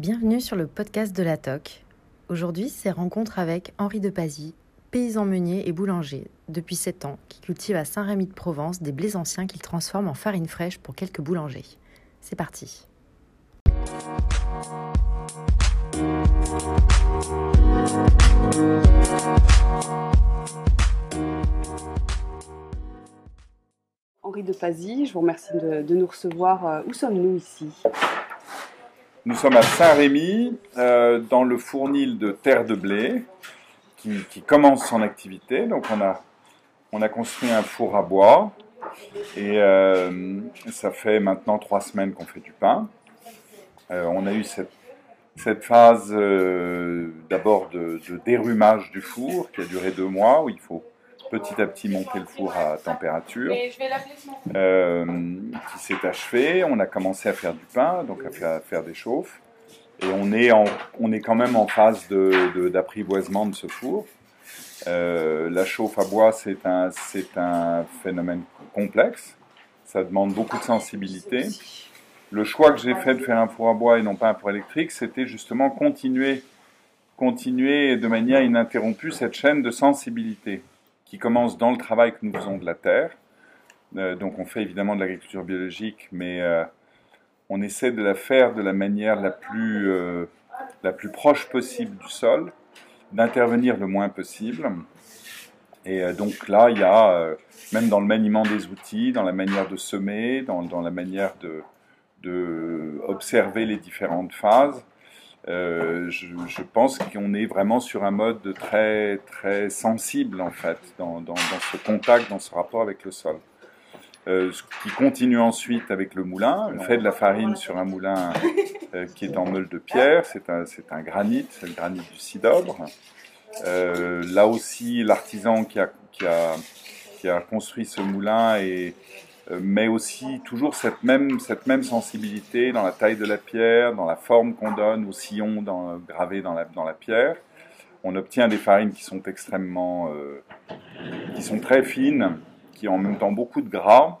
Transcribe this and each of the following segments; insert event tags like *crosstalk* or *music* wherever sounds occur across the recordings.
Bienvenue sur le podcast de la TOC. Aujourd'hui, c'est rencontre avec Henri de Pazy, paysan meunier et boulanger depuis 7 ans, qui cultive à Saint-Rémy de Provence des blés anciens qu'il transforme en farine fraîche pour quelques boulangers. C'est parti. Henri de Pazy, je vous remercie de, de nous recevoir. Euh, Où sommes-nous ici? Nous sommes à Saint-Rémy, euh, dans le fournil de terre de blé, qui, qui commence son activité. Donc on a, on a construit un four à bois, et euh, ça fait maintenant trois semaines qu'on fait du pain. Euh, on a eu cette, cette phase euh, d'abord de, de dérumage du four, qui a duré deux mois, où il faut petit à petit monter le four à température, euh, qui s'est achevé. On a commencé à faire du pain, donc à faire, à faire des chauffes. Et on est, en, on est quand même en phase de- de- d'apprivoisement de, ce four. Euh, la chauffe à bois, c'est un, c'est un phénomène complexe. Ça demande beaucoup de sensibilité. Le choix que j'ai fait de faire un four à bois et non pas un four électrique, c'était justement continuer, continuer de manière ininterrompue cette chaîne de sensibilité qui commence dans le travail que nous faisons de la terre. Euh, donc on fait évidemment de l'agriculture biologique, mais euh, on essaie de la faire de la manière la plus, euh, la plus proche possible du sol, d'intervenir le moins possible. Et donc là, il y a, même dans le maniement des outils, dans la manière de semer, dans, dans la manière de, de les différentes phases, euh, je, je pense qu'on est vraiment sur un mode très, très sensible, en fait, dans, dans, dans ce contact, dans ce rapport avec le sol. Euh, ce qui continue ensuite avec le moulin. On fait de la farine sur un moulin euh, qui est en meule de pierre. C'est un, c'est un granit, c'est le granit du Cidobre. Là aussi, l'artisan qui a, qui, a, qui a construit ce moulin et, euh, met aussi toujours cette même, cette même sensibilité dans la taille de la pierre, dans la forme qu'on donne au sillon dans, gravé dans la, dans la pierre. On obtient des farines qui sont extrêmement, euh, qui sont très fines, qui ont en même temps beaucoup de gras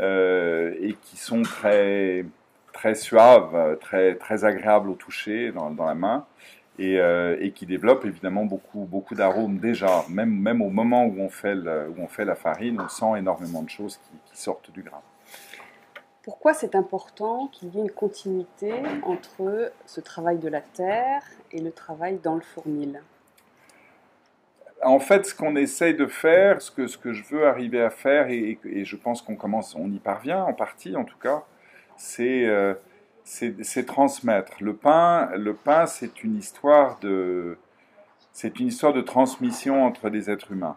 euh, et qui sont très, très suaves, très, très agréables au toucher dans, dans la main et, euh, et qui développent évidemment beaucoup, beaucoup d'arômes déjà. Même, même au moment où on, fait le- où on fait la farine, on sent énormément de choses qui, qui sortent du grain. Pourquoi c'est important qu'il y ait une continuité entre ce travail de la terre et le travail dans le fournil? En fait, ce qu'on essaye de faire, ce que, ce que je veux arriver à faire, et, et je pense qu'on commence, on y parvient en partie en tout cas, c'est euh, c'est transmettre. Le pain, le pain, c'est une histoire de, c'est une histoire de transmission entre les êtres humains.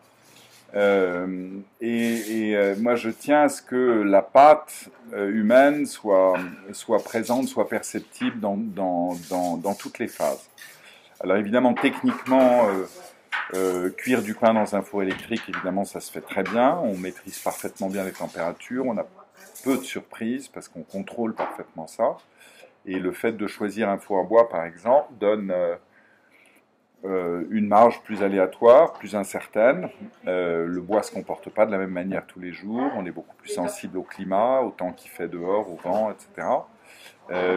Euh, et euh, moi, je tiens à ce que la pâte euh, humaine soit, soit présente, soit perceptible dans, dans, dans, toutes les phases. Alors évidemment, techniquement, cuire du pain dans un four électrique, évidemment, ça se fait très bien. On maîtrise parfaitement bien les températures. On a peu de surprises parce qu'on contrôle parfaitement ça. Et le fait de choisir un four à bois, par exemple, donne euh, euh, une marge plus aléatoire, plus incertaine. Euh, le bois se comporte pas de la même manière tous les jours. On est beaucoup plus sensible au climat, au temps qu'il fait dehors, au vent, etc.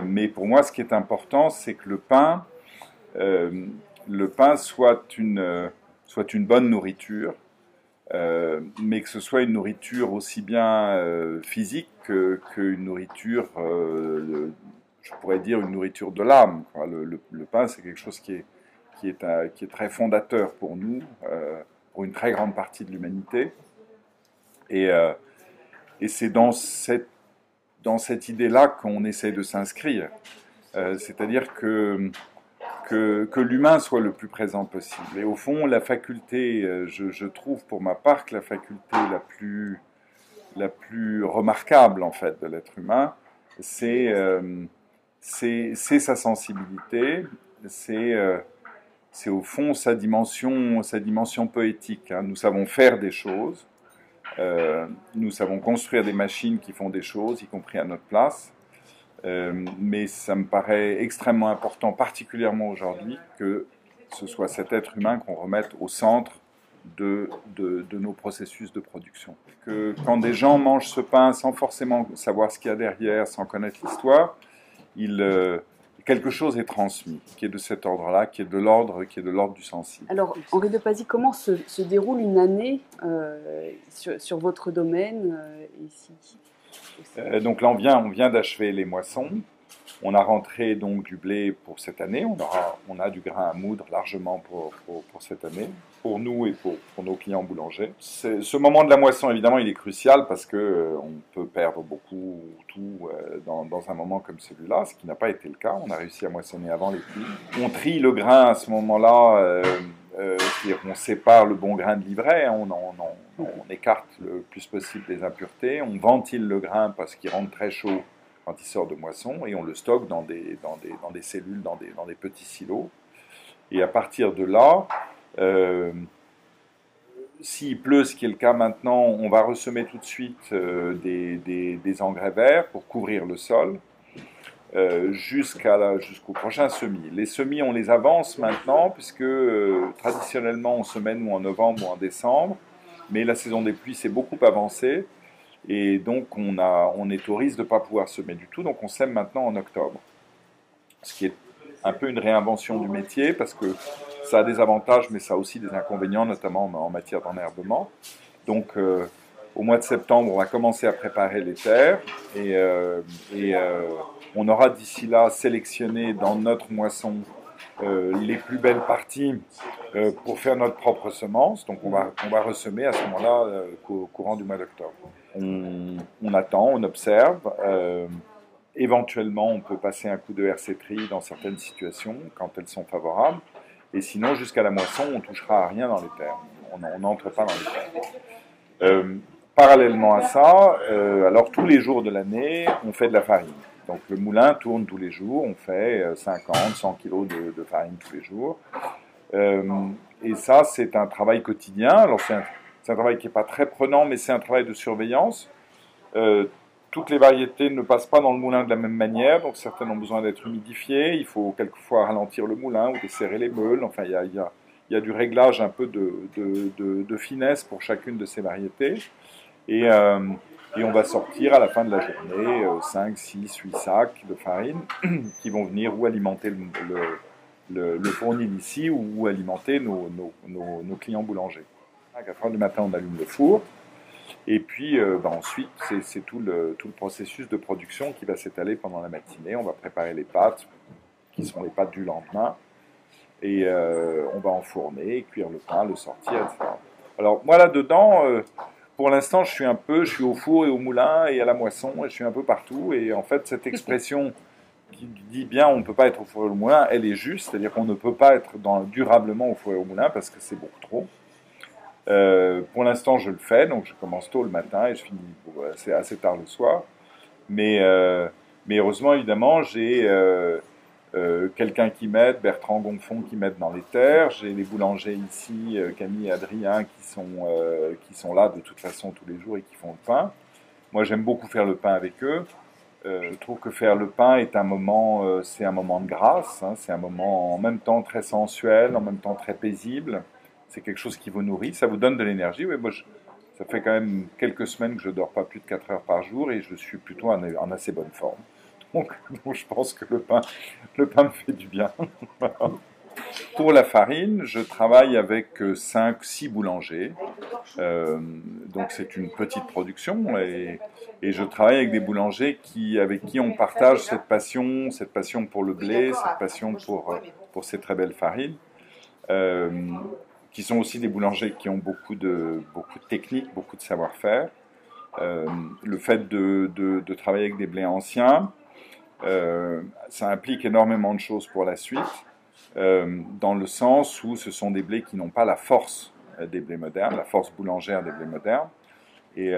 Mais pour moi, ce qui est important, c'est que le pain, le soit une, soit une bonne nourriture, euh, mais que ce soit une nourriture aussi bien euh, physique que- qu'une nourriture, euh, je pourrais dire une nourriture de l'âme. Le, pain, c'est quelque chose qui est, qui est, très fondateur pour nous, pour une très grande partie de l'humanité. Et, et c'est dans cette, dans cette idée-là qu'on essaie de s'inscrire. C'est-à-dire que que, l'humain soit le plus présent possible. Et au fond, la faculté, euh, je, trouve pour ma part que la faculté la plus, la plus remarquable en fait de l'être humain, c'est euh, sa sensibilité, c'est euh, c'est au fond sa dimension, sa dimension poétique. hein. Nous savons faire des choses, nous savons construire des machines qui font des choses, y compris à notre place. Euh, mais ça me paraît extrêmement important, particulièrement aujourd'hui, que ce soit cet être humain qu'on remette au centre de, nos processus de production. Que quand des gens mangent ce pain sans forcément savoir ce qu'il y a derrière, sans connaître l'histoire, euh, quelque chose est transmis, qui est de cet ordre-là, qui est de l'ordre, du sensible. Alors, Henri de Pazy, comment se, déroule une année euh, sur, votre domaine ici euh, Donc là, on vient, on vient d'achever les moissons. On a rentré donc du blé pour cette année. On, a du grain à moudre largement pour, pour, cette année, pour nous et pour, pour nos clients boulangers. Ce moment de la moisson, évidemment, il est crucial parce que euh, on peut perdre beaucoup tout euh, dans, dans un moment comme celui-là, ce qui n'a pas été le cas. On a réussi à moissonner avant les pluies. On trie le grain à ce moment-là. Euh, on sépare le bon grain de l'ivraie, hein. on, écarte le plus possible les impuretés, on ventile le grain parce qu'il rentre très chaud quand il sort de moisson, et on le stocke dans des, des, des cellules, dans des, des, petits silos. Et à partir de là, euh, s'il pleut, ce qui est le cas maintenant, on va ressemer tout de suite euh, des, des, engrais verts pour couvrir le sol euh, jusqu'au prochain semis. Les semis, on les avance maintenant, puisque traditionnellement, on semet nous en novembre ou en décembre, mais la saison des pluies s'est beaucoup avancée. Et donc, on, a, on est au risque de ne pas pouvoir semer du tout. Donc, on sème maintenant en octobre. Ce qui est un peu une réinvention du métier parce que ça a des avantages, mais ça a aussi des inconvénients, notamment en matière d'enherbement. Donc, euh, au mois de septembre, on va commencer à préparer les terres et, euh, euh, on aura d'ici là sélectionné dans notre moisson les plus belles parties pour faire notre propre semence. Donc, on va, on va ressemer à ce moment-là au courant du mois d'octobre on, attend, on observe. Euh, éventuellement, on peut passer un coup de RC tri dans certaines situations quand elles sont favorables. Et sinon, jusqu'à la moisson, on touchera à rien dans les terres. On n'entre pas dans les terres. Euh, parallèlement à ça, euh, alors tous les jours de l'année, on fait de la farine. Donc le moulin tourne tous les jours, on fait 50, 100 kg de, farine tous les jours. et ça, c'est un travail quotidien. Alors c'est un un travail qui n'est pas très prenant, mais c'est un travail de surveillance. Euh, toutes les variétés ne passent pas dans le moulin de la même manière, donc certaines ont besoin d'être humidifiées. Il faut quelquefois ralentir le moulin ou desserrer les meules. Enfin, il y a, il y a, du réglage un peu de, de, de, finesse pour chacune de ces variétés. Et, euh, et, on va sortir à la fin de la journée 5, 6, 8 sacs de farine *clears throat* qui vont venir ou alimenter le, le, le fournil ici ou alimenter nos, clients boulangers. À 4 heures du matin, on allume le four. Et puis euh, bah, ensuite, c'est tout le, le processus de production qui va s'étaler pendant la matinée. On va préparer les pâtes, qui sont les pâtes du lendemain. Et euh, on va enfourner, cuire le pain, le sortir, etc. Alors moi là-dedans, pour l'instant, je suis un peu, je suis au four et au moulin et à la moisson, et je suis un peu partout. Et en fait, cette expression qui dit bien on ne peut pas être au four et au moulin, elle est juste, c'est-à-dire qu'on ne peut pas être durablement au four et au moulin parce que c'est beaucoup trop. Euh, pour l'instant, je le fais, donc je commence tôt le matin et je finis assez, assez tard le soir. Mais, euh, mais heureusement, évidemment, j'ai euh, quelqu'un qui m'aide, Bertrand Gonfond qui m'aide dans les terres. J'ai les boulangers ici, Camille et Adrien, qui sont, qui sont là de toute façon tous les jours et qui font le pain. Moi, j'aime beaucoup faire le pain avec eux. je trouve que faire le pain est un moment, c'est un moment de grâce. Hein. c'est un moment en même temps très sensuel, en même temps très paisible c'est quelque chose qui vous nourrit, ça vous donne de l'énergie. Oui, moi, ça fait quand même quelques semaines que je dors pas plus de 4 heures par jour et je suis plutôt en, assez bonne forme. *laughs* Donc, je pense que le pain, le pain me fait du bien. *laughs* Pour la farine, je travaille avec 5-6 boulangers. Euh, donc c'est une petite production et, je travaille avec des boulangers qui, avec qui on partage cette passion, cette passion pour le blé, cette passion pour, pour ces très belles farines. Euh, qui sont aussi des boulangers qui ont beaucoup de, beaucoup de techniques, beaucoup de savoir-faire. Euh, le fait de, de, travailler avec des blés anciens, euh, ça implique énormément de choses pour la suite, euh, dans le sens où ce sont des blés qui n'ont pas la force des blés modernes, la force boulangère des blés modernes. Et,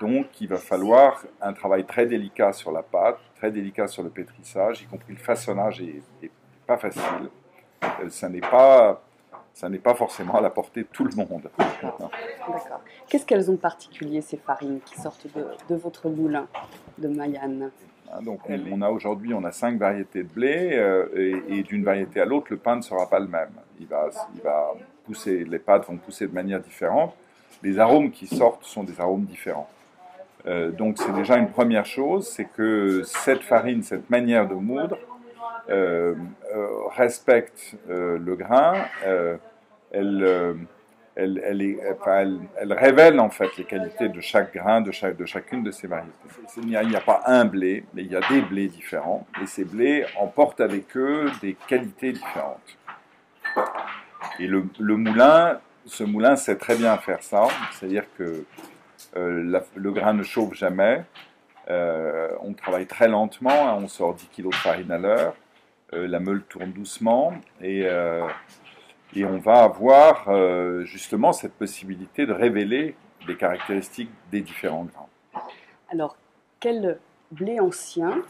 donc, il va falloir un travail très délicat sur la pâte, très délicat sur le pétrissage, y compris le façonnage n'est pas facile. ça n'est pas ça n'est pas forcément à la portée de tout le monde. Qu'est-ce qu'elles ont de particulier, ces farines qui sortent de, votre moulin de Mayenne? Donc on, a aujourd'hui on a cinq variétés de blé euh, et, d'une variété à l'autre le pain ne sera pas le même. Il va, il va pousser, les pâtes vont pousser de manière différente. Les arômes qui sortent sont des arômes différents. Euh, donc c'est déjà une première chose, c'est que cette farine, cette manière de moudre respecte le grain, elle, elle, révèle en fait les qualités de chaque grain, de, chacune de ces variétés. Il n'y, a, pas un blé, mais il y a des blés différents, et ces blés emportent avec eux des qualités différentes. Et le, moulin, ce moulin sait très bien faire ça, c'est-à-dire que le grain ne chauffe jamais, euh, on travaille très lentement, hein, on sort 10 kg de farine à l'heure, euh, la meule tourne doucement et, euh, et on va avoir justement cette possibilité de révéler les caractéristiques des différents grains. Alors, quel blé ancien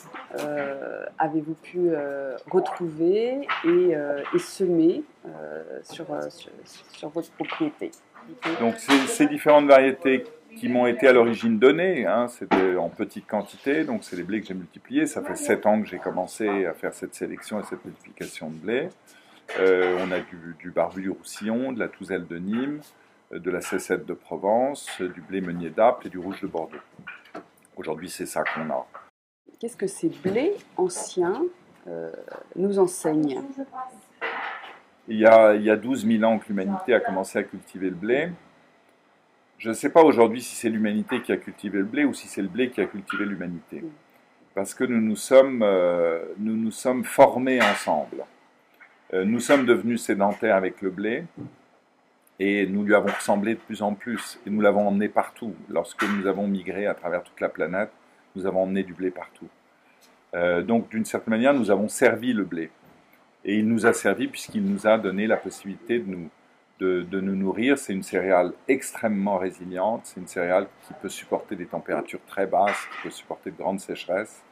avez-vous pu retrouver et, et semer sur, sur, sur, votre propriété? Donc, ces différentes variétés qui m'ont été à l'origine données. Hein, c'était en petite quantité, donc c'est les blés que j'ai multipliés. Ça fait 7 ans que j'ai commencé à faire cette sélection et cette multiplication de blé. Euh, on a du, du barbu du Roussillon, de la touzelle de Nîmes, euh, de la C7 de Provence, du blé meunier d'Apple et du rouge de Bordeaux. Aujourd'hui, c'est ça qu'on a. Qu'est-ce que ces blés anciens euh, nous enseignent? Il y, a, il y a 12 000 ans que l'humanité a commencé à cultiver le blé. Je ne sais pas aujourd'hui si c'est l'humanité qui a cultivé le blé ou si c'est le blé qui a cultivé l'humanité. Parce que nous nous sommes, euh, nous nous sommes formés ensemble. Euh, nous sommes devenus sédentaires avec le blé et nous lui avons ressemblé de plus en plus. Et nous l'avons emmené partout. Lorsque nous avons migré à travers toute la planète, nous avons emmené du blé partout. Euh, donc d'une certaine manière, nous avons servi le blé. Et il nous a servi puisqu'il nous a donné la possibilité de nous, de, nous nourrir. C'est une céréale extrêmement résiliente, c'est une céréale qui peut supporter des températures très basses, qui peut supporter de grandes sécheresses.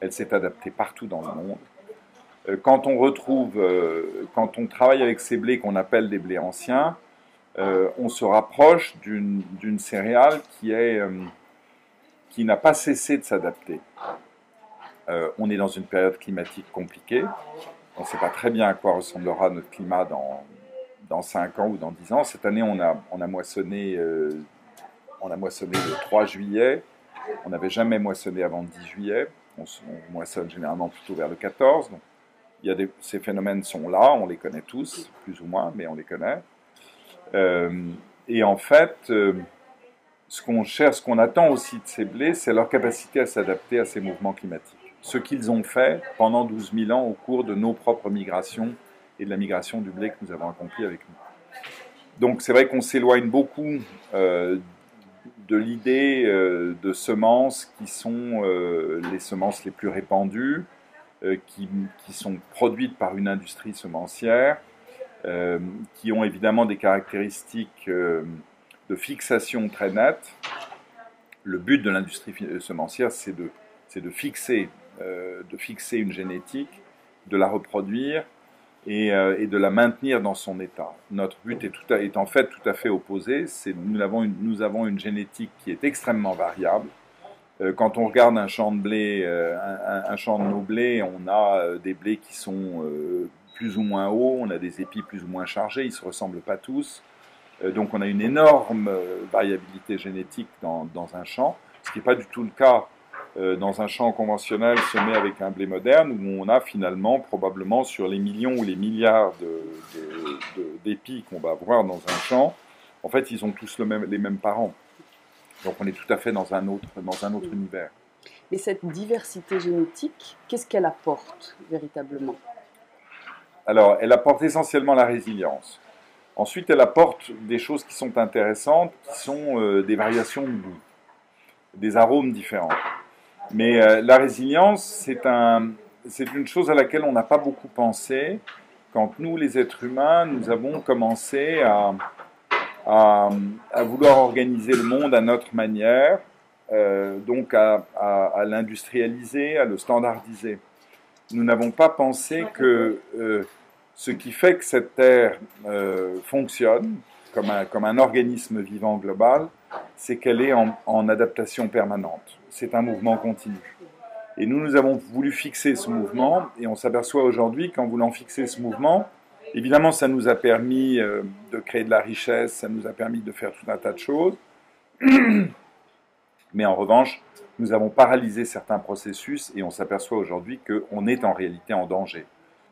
Elle s'est adaptée partout dans le monde. Euh, quand on retrouve, euh, quand on travaille avec ces blés qu'on appelle des blés anciens, euh, on se rapproche d'une céréale qui est qui n'a pas cessé de s'adapter. on est dans une période climatique compliquée. On ne sait pas très bien à quoi ressemblera notre climat dans, dans 5 ans ou dans 10 ans. Cette année, on a, on a, moissonné, on a moissonné le 3 juillet. On n'avait jamais moissonné avant le 10 juillet. On, moissonne généralement plutôt vers le 14. Donc, ces phénomènes sont là, on les connaît tous, plus ou moins, mais on les connaît. Euh, et en fait, euh, ce qu'on cherche, ce qu'on attend aussi de ces blés, c'est leur capacité à s'adapter à ces mouvements climatiques. Ce qu'ils ont fait pendant 12 000 ans au cours de nos propres migrations et de la migration du blé que nous avons accompli avec nous. Donc c'est vrai qu'on s'éloigne beaucoup euh, de l'idée de semences qui sont les semences les plus répandues, qui, qui, sont produites par une industrie semencière, qui ont évidemment des caractéristiques de fixation très nettes. Le but de l'industrie semencière, c'est de, de, fixer, de fixer une génétique, de la reproduire euh, et, de la maintenir dans son état. Notre but est, tout est en fait tout à fait opposé. Nous, avons une, nous avons une génétique qui est extrêmement variable. Euh, quand on regarde un champ de blé, euh, un, champ de nos blés, on a des blés qui sont plus ou moins hauts, on a des épis plus ou moins chargés, ils ne se ressemblent pas tous. donc on a une énorme variabilité génétique dans, un champ, ce qui n'est pas du tout le cas euh, dans un champ conventionnel semé avec un blé moderne, où on a finalement probablement sur les millions ou les milliards d'épis qu'on va avoir dans un champ, en fait, ils ont tous les mêmes parents. Donc on est tout à fait dans un autre, dans un autre univers. Mais cette diversité génétique, qu'est-ce qu'elle apporte véritablement? Alors, elle apporte essentiellement la résilience. Ensuite, elle apporte des choses qui sont intéressantes, qui sont euh, des variations de goût, des arômes différents. Mais euh, la résilience, c'est un, une chose à laquelle on n'a pas beaucoup pensé quand nous, les êtres humains, nous avons commencé à, à, vouloir organiser le monde à notre manière, euh, donc à, à l'industrialiser, à le standardiser. Nous n'avons pas pensé que euh, ce qui fait que cette Terre fonctionne comme un, comme un organisme vivant global, c'est qu'elle est en, en adaptation permanente c'est un mouvement continu. Et nous, nous avons voulu fixer ce mouvement, et on s'aperçoit aujourd'hui qu'en voulant fixer ce mouvement, évidemment, ça nous a permis euh, de créer de la richesse, ça nous a permis de faire tout un tas de choses, *clears throat* mais en revanche, nous avons paralysé certains processus et on s'aperçoit aujourd'hui qu'on est en réalité en danger.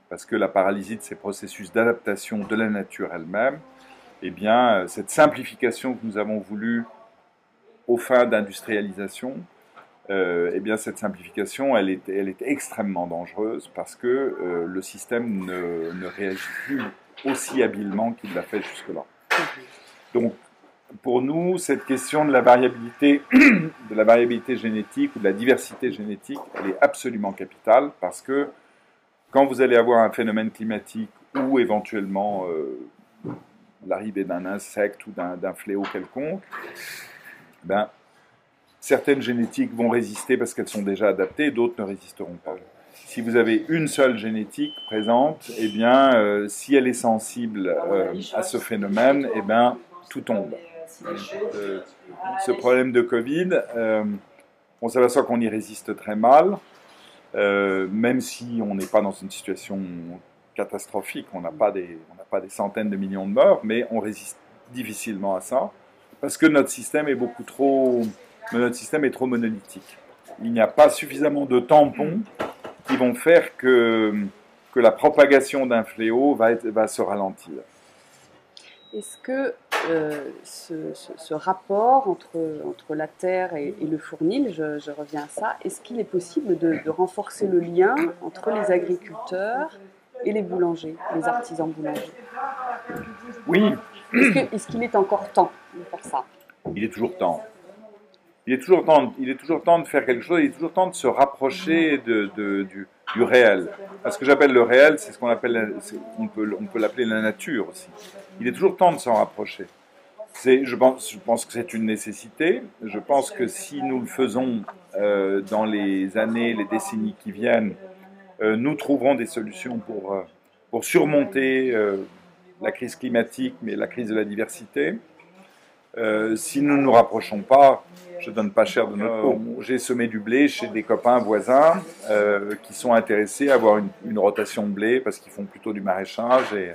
Parce que la paralysie de ces processus d'adaptation de la nature elle-même, eh bien, cette simplification que nous avons voulu aux fins d'industrialisation, euh, eh bien, cette simplification, elle est, elle est extrêmement dangereuse parce que euh, le système ne, ne, réagit plus aussi habilement qu'il l'a fait jusque-là. Donc, pour nous, cette question de la variabilité, *coughs* de la variabilité génétique ou de la diversité génétique, elle est absolument capitale parce que quand vous allez avoir un phénomène climatique ou éventuellement euh, l'arrivée d'un insecte ou d'un fléau quelconque, ben, certaines génétiques vont résister parce qu'elles sont déjà adaptées, d'autres ne résisteront pas. Si vous avez une seule génétique présente, eh bien, euh, si elle est sensible euh, à ce phénomène, eh bien, tout tombe. Euh, ce problème de Covid, on s'aperçoit qu'on y résiste très mal, même si on n'est pas dans une situation catastrophique, on n'a pas, des, pas des centaines de millions de morts, mais on résiste difficilement à ça, parce que notre système est beaucoup trop notre système est trop monolithique. Il n'y a pas suffisamment de tampons qui vont faire que, que la propagation d'un fléau va, être, va se ralentir. Est-ce que euh, ce, ce, rapport entre, entre la terre et, le fournil, je, je, reviens à ça, est-ce qu'il est possible de, de, renforcer le lien entre les agriculteurs et les boulangers, les artisans boulangers? Oui. Est-ce qu'il est, est encore temps de faire ça? Il est toujours temps il est toujours temps, il est toujours temps de faire quelque chose, il est toujours temps de se rapprocher de, du, du, réel. Ce que j'appelle le réel, c'est ce qu'on appelle, on peut, on peut l'appeler la nature aussi. Il est toujours temps de s'en rapprocher. Je pense, je pense que c'est une nécessité. Je pense que si nous le faisons euh, dans les années, les décennies qui viennent, euh, nous trouverons des solutions pour, euh, pour surmonter la crise climatique, mais la crise de la diversité. Si nous ne nous rapprochons pas, je donne pas cher de notre peau. J'ai semé du blé chez des copains voisins euh, qui sont intéressés à avoir une, rotation de blé parce qu'ils font plutôt du maraîchage. Et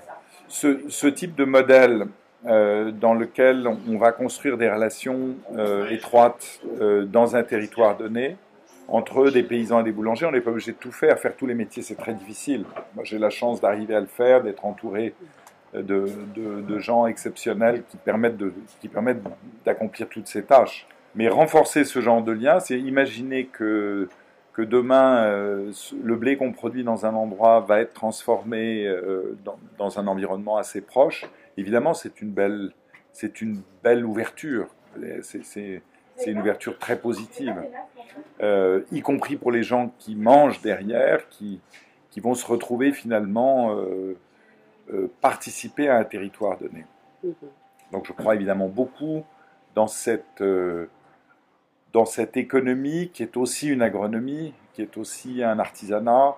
ce, type de modèle euh, dans lequel on va construire des relations euh, étroites dans un territoire donné, entre des paysans et des boulangers, on n'est pas obligé de tout faire. Faire tous les métiers, c'est très difficile. Moi, j'ai la chance d'arriver à le faire, d'être entouré de, de, gens exceptionnels qui permettent d'accomplir toutes ces tâches. Mais renforcer ce genre de lien, c'est imaginer que, que demain, euh, le blé qu'on produit dans un endroit va être transformé euh, dans, un environnement assez proche. Évidemment, c'est une belle, c'est une belle ouverture. C'est une ouverture très positive, euh, y compris pour les gens qui mangent derrière, qui, qui vont se retrouver finalement participer à un territoire donné. Mm-hmm. Donc je crois évidemment beaucoup dans cette dans cette économie qui est aussi une agronomie, qui est aussi un artisanat.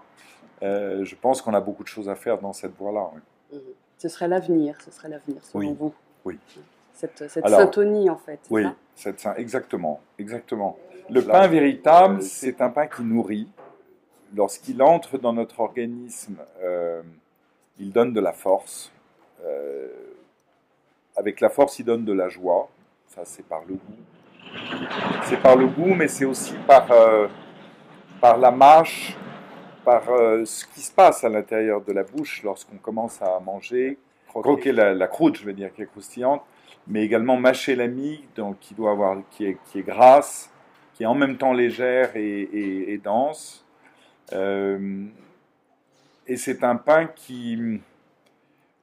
Euh, je pense qu'on a beaucoup de choses à faire dans cette voie-là. Mhm. Ce serait l'avenir, ce serait l'avenir selon vous. Oui. Cette, cette syntonie en fait. Oui, cette, exactement, exactement. Le pain véritable, c'est un pain qui nourrit. Lorsqu'il entre dans notre organisme, euh, il donne de la force. Euh, avec la force, il donne de la joie. Ça, c'est par le goût c'est par le goût, mais c'est aussi par, euh, par la mâche, par euh, ce qui se passe à l'intérieur de la bouche lorsqu'on commence à manger, croquer la, croûte, je veux dire, qui est croustillante, mais également mâcher la mie, donc qui doit avoir, qui est, qui est grasse, qui est en même temps légère et, dense. Et c'est un pain qui,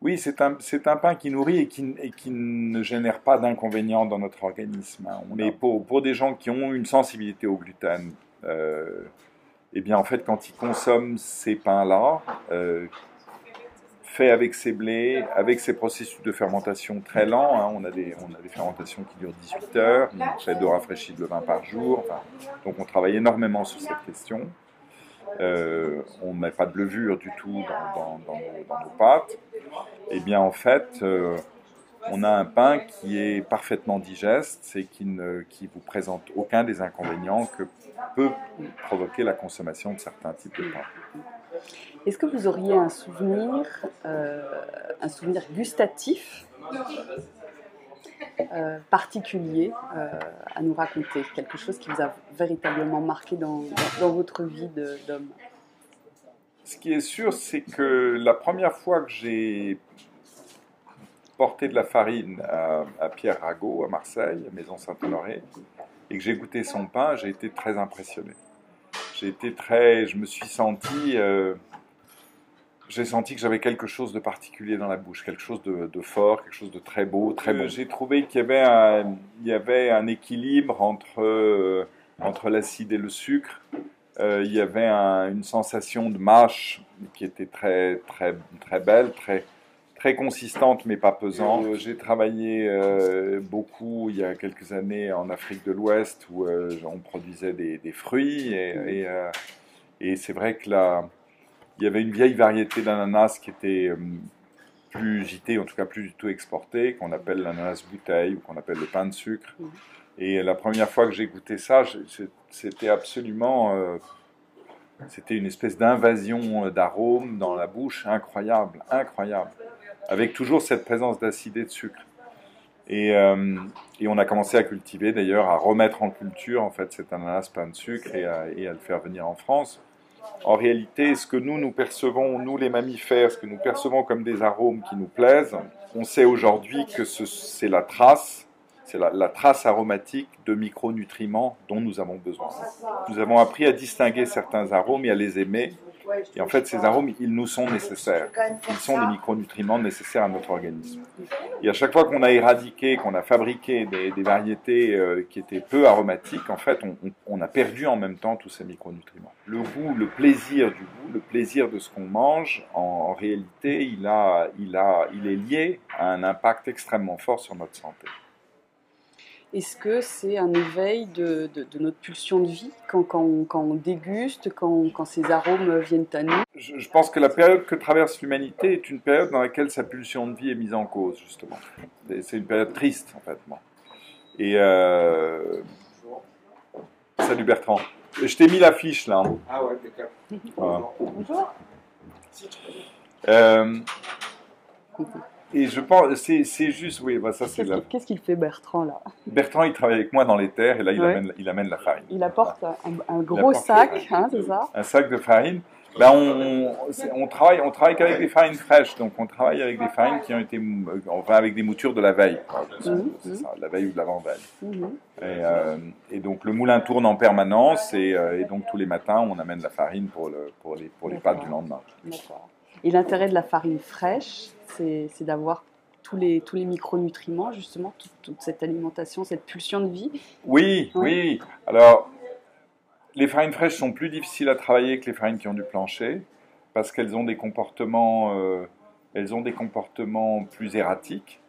oui, c'est un, un, pain qui nourrit et qui, et qui ne génère pas d'inconvénients dans notre organisme. Hein. Mais pour, pour, des gens qui ont une sensibilité au gluten, euh, eh bien, en fait, quand ils consomment ces pains-là, euh, faits avec ces blés, avec ces processus de fermentation très lents, hein, on, a des, on a des fermentations qui durent 18 heures, on fait de rafraîchir le vin par jour, donc on travaille énormément sur cette question. Euh, on ne met pas de levure du tout dans, nos, pâtes, eh bien en fait, euh, on a un pain qui est parfaitement digeste et qui ne qui vous présente aucun des inconvénients que peut provoquer la consommation de certains types de pain. Est-ce que vous auriez un souvenir, euh, un souvenir gustatif euh, particulier euh, à nous raconter Quelque chose qui vous a véritablement marqué dans, dans, votre vie d'homme Ce qui est sûr, c'est que la première fois que j'ai porté de la farine à, Pierre Rago, à Marseille, à Maison Saint-Honoré, et que j'ai goûté son pain, j'ai été très impressionné. J'ai été très, je me suis senti j'ai senti que j'avais quelque chose de particulier dans la bouche, quelque chose de, fort, quelque chose de très beau, très beau. J'ai trouvé qu'il y avait un, il y avait un équilibre entre, euh, entre l'acide et le sucre. Euh, il y avait une sensation de mâche qui était très, très, très belle, très, très consistante mais pas pesante. Euh, j'ai travaillé beaucoup il y a quelques années en Afrique de l'Ouest où on produisait des, des fruits et, et, et c'est vrai que la il y avait une vieille variété d'ananas qui était euh, plus gitée, en tout cas plus du tout exportée, qu'on appelle l'ananas bouteille ou qu'on appelle le pain de sucre. Et la première fois que j'ai goûté ça, c'était absolument. Euh, c'était une espèce d'invasion euh, d'arômes dans la bouche incroyable, incroyable. Avec toujours cette présence d'acide et de sucre. Et, et, on a commencé à cultiver d'ailleurs, à remettre en culture en fait cet ananas pain de sucre et et à le faire venir en France en réalité, ce que nous, nous percevons, nous les mammifères, ce que nous percevons comme des arômes qui nous plaisent, on sait aujourd'hui que c'est la trace, c'est la, trace aromatique de micronutriments dont nous avons besoin. Nous avons appris à distinguer certains arômes et à les aimer, et en fait, ces arômes, ils nous sont nécessaires. Ils sont les micronutriments nécessaires à notre organisme. Et à chaque fois qu'on a éradiqué, qu'on a fabriqué des, variétés euh, qui étaient peu aromatiques, en fait, on, a perdu en même temps tous ces micronutriments. Le goût, le plaisir du goût, le plaisir de ce qu'on mange, en, réalité, il, a, il, a, il est lié à un impact extrêmement fort sur notre santé. Est-ce que c'est un éveil de, notre pulsion de vie quand, on, déguste, quand, ces arômes viennent à nous je, pense que la période que traverse l'humanité est une période dans laquelle sa pulsion de vie est mise en cause, justement. C'est une période triste, en fait. Et. Euh... Salut Bertrand. Je t'ai mis l'affiche là. Ah ouais, d'accord. Bonjour. Euh... Et je pense, c'est juste, oui, bah ça c'est Qu'est-ce qu'il fait Bertrand là? Bertrand, il travaille avec moi dans les terres et là il, amène, il amène la farine. Il apporte un, gros sac, hein, c'est ça? Un sac de farine. Ben on, on, travaille, on travaille qu'avec des farines fraîches, donc on travaille avec des farines qui ont été, enfin avec des moutures de la veille, mhm, mhm. ça, la veille ou de l'avant-veille. Mhm. et, euh, et, donc le moulin tourne en permanence et, euh, et, donc tous les matins on amène la farine pour, le, pour les, pour les pâtes du lendemain. Et l'intérêt de la farine fraîche, c'est d'avoir tous les, tous les micronutriments, justement, toute, cette alimentation, cette pulsion de vie. Oui, oui. Alors, les farines fraîches sont plus difficiles à travailler que les farines qui ont du plancher, parce qu'elles ont des comportements, euh, elles ont des comportements plus erratiques.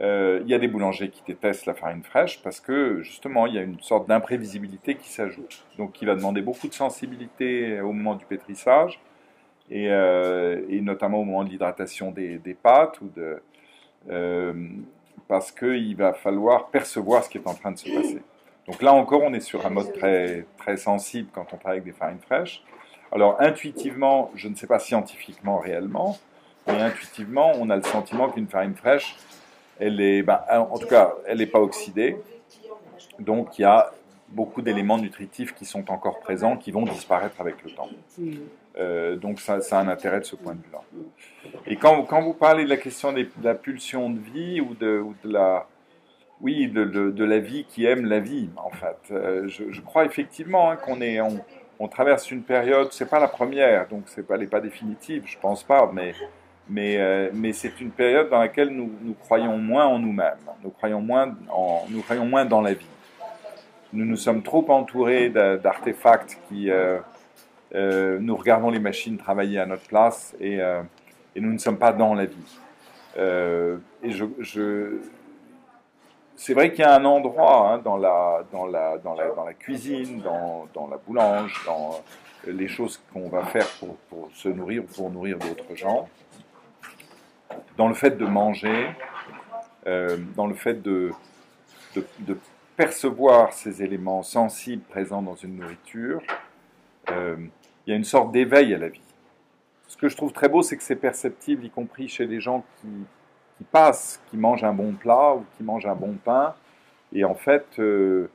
Euh, il y a des boulangers qui détestent la farine fraîche parce que justement il y a une sorte d'imprévisibilité qui s'ajoute. Donc qui va demander beaucoup de sensibilité au moment du pétrissage et, euh, et, notamment au moment de l'hydratation des, pâtes, ou de, euh, parce qu'il va falloir percevoir ce qui est en train de se passer. Donc là encore, on est sur un mode très, très sensible quand on travaille avec des farines fraîches. Alors intuitivement, je ne sais pas scientifiquement réellement, mais intuitivement, on a le sentiment qu'une farine fraîche, elle est, ben, en tout cas, elle n'est pas oxydée. Donc il y a beaucoup d'éléments nutritifs qui sont encore présents, qui vont disparaître avec le temps. Euh, donc ça, a un intérêt de ce point de vue-là. Et quand, vous parlez de la question de la pulsion de vie ou de, la, oui, de, la vie qui aime la vie, en fait, euh, je, crois effectivement hein, qu'on est, on, traverse une période, c'est pas la première, donc c'est pas, elle n'est pas définitive, je pense pas, mais mais, euh, mais c'est une période dans laquelle nous, nous croyons moins en nous-mêmes, nous croyons moins en, nous croyons moins dans la vie. Nous nous sommes trop entourés d'artefacts qui euh, nous regardons les machines travailler à notre place et, euh, nous ne sommes pas dans la vie. Euh, c'est vrai qu'il y a un endroit hein, dans, la, cuisine, dans, la boulange, dans les choses qu'on va faire pour, se nourrir ou pour nourrir d'autres gens, dans le fait de manger, dans le fait de, percevoir ces éléments sensibles présents dans une nourriture, il y a une sorte d'éveil à la vie. Ce que je trouve très beau, c'est que c'est perceptible, y compris chez les gens qui, qui passe, qui mange un bon plat ou qui mange un bon pain. Et en fait, euh,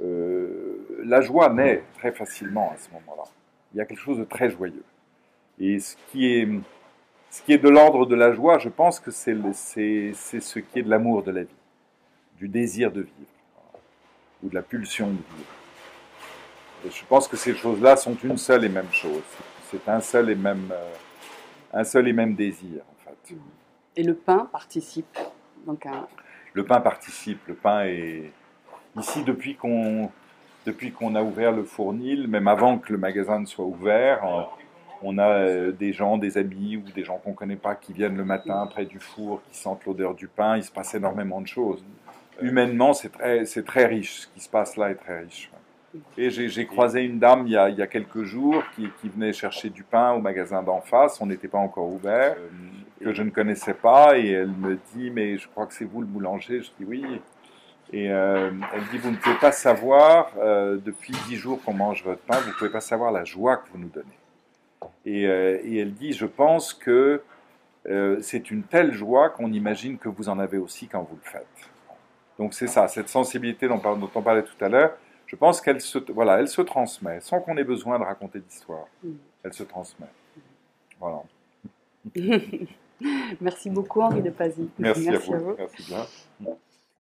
euh, la joie naît très facilement à ce moment-là. Il y a quelque chose de très joyeux. Et ce qui est de l'ordre de la joie, je pense que c'est ce qui est de l'amour de la vie, du désir de vivre, ou de la pulsion de vivre. Je pense que ces choses-là sont une seule et même chose. C'est un seul et même, euh, un seul et même désir, en fait. Et le pain participe donc Le pain participe. Le pain est ici depuis qu'on depuis qu'on a ouvert le fournil, même avant que le magasin ne soit ouvert. Euh, on a euh, des gens, des amis ou des gens qu'on ne connaît pas qui viennent le matin près du four, qui sentent l'odeur du pain. Il se passe énormément de choses. Humainement, c'est très, c'est très riche. Ce qui se passe là est très riche. Et j'ai croisé une dame il y a, il y a quelques jours qui, qui, venait chercher du pain au magasin d'en face. On n'était pas encore ouvert, que je ne connaissais pas. Et elle me dit Mais je crois que c'est vous le boulanger. Je dis Oui. Et euh, elle dit Vous ne pouvez pas savoir, euh, depuis dix jours qu'on mange votre pain, vous ne pouvez pas savoir la joie que vous nous donnez. Et, euh, et elle dit Je pense que c'est une telle joie qu'on imagine que vous en avez aussi quand vous le faites. Donc c'est ça, cette sensibilité dont, dont on parlait tout à l'heure je pense qu'elle se, voilà, elle se transmet, sans qu'on ait besoin de raconter d'histoire. Mm. Elle se transmet. Voilà. *laughs* Merci beaucoup, Henri de Pazy. Merci, à vous. Merci bien.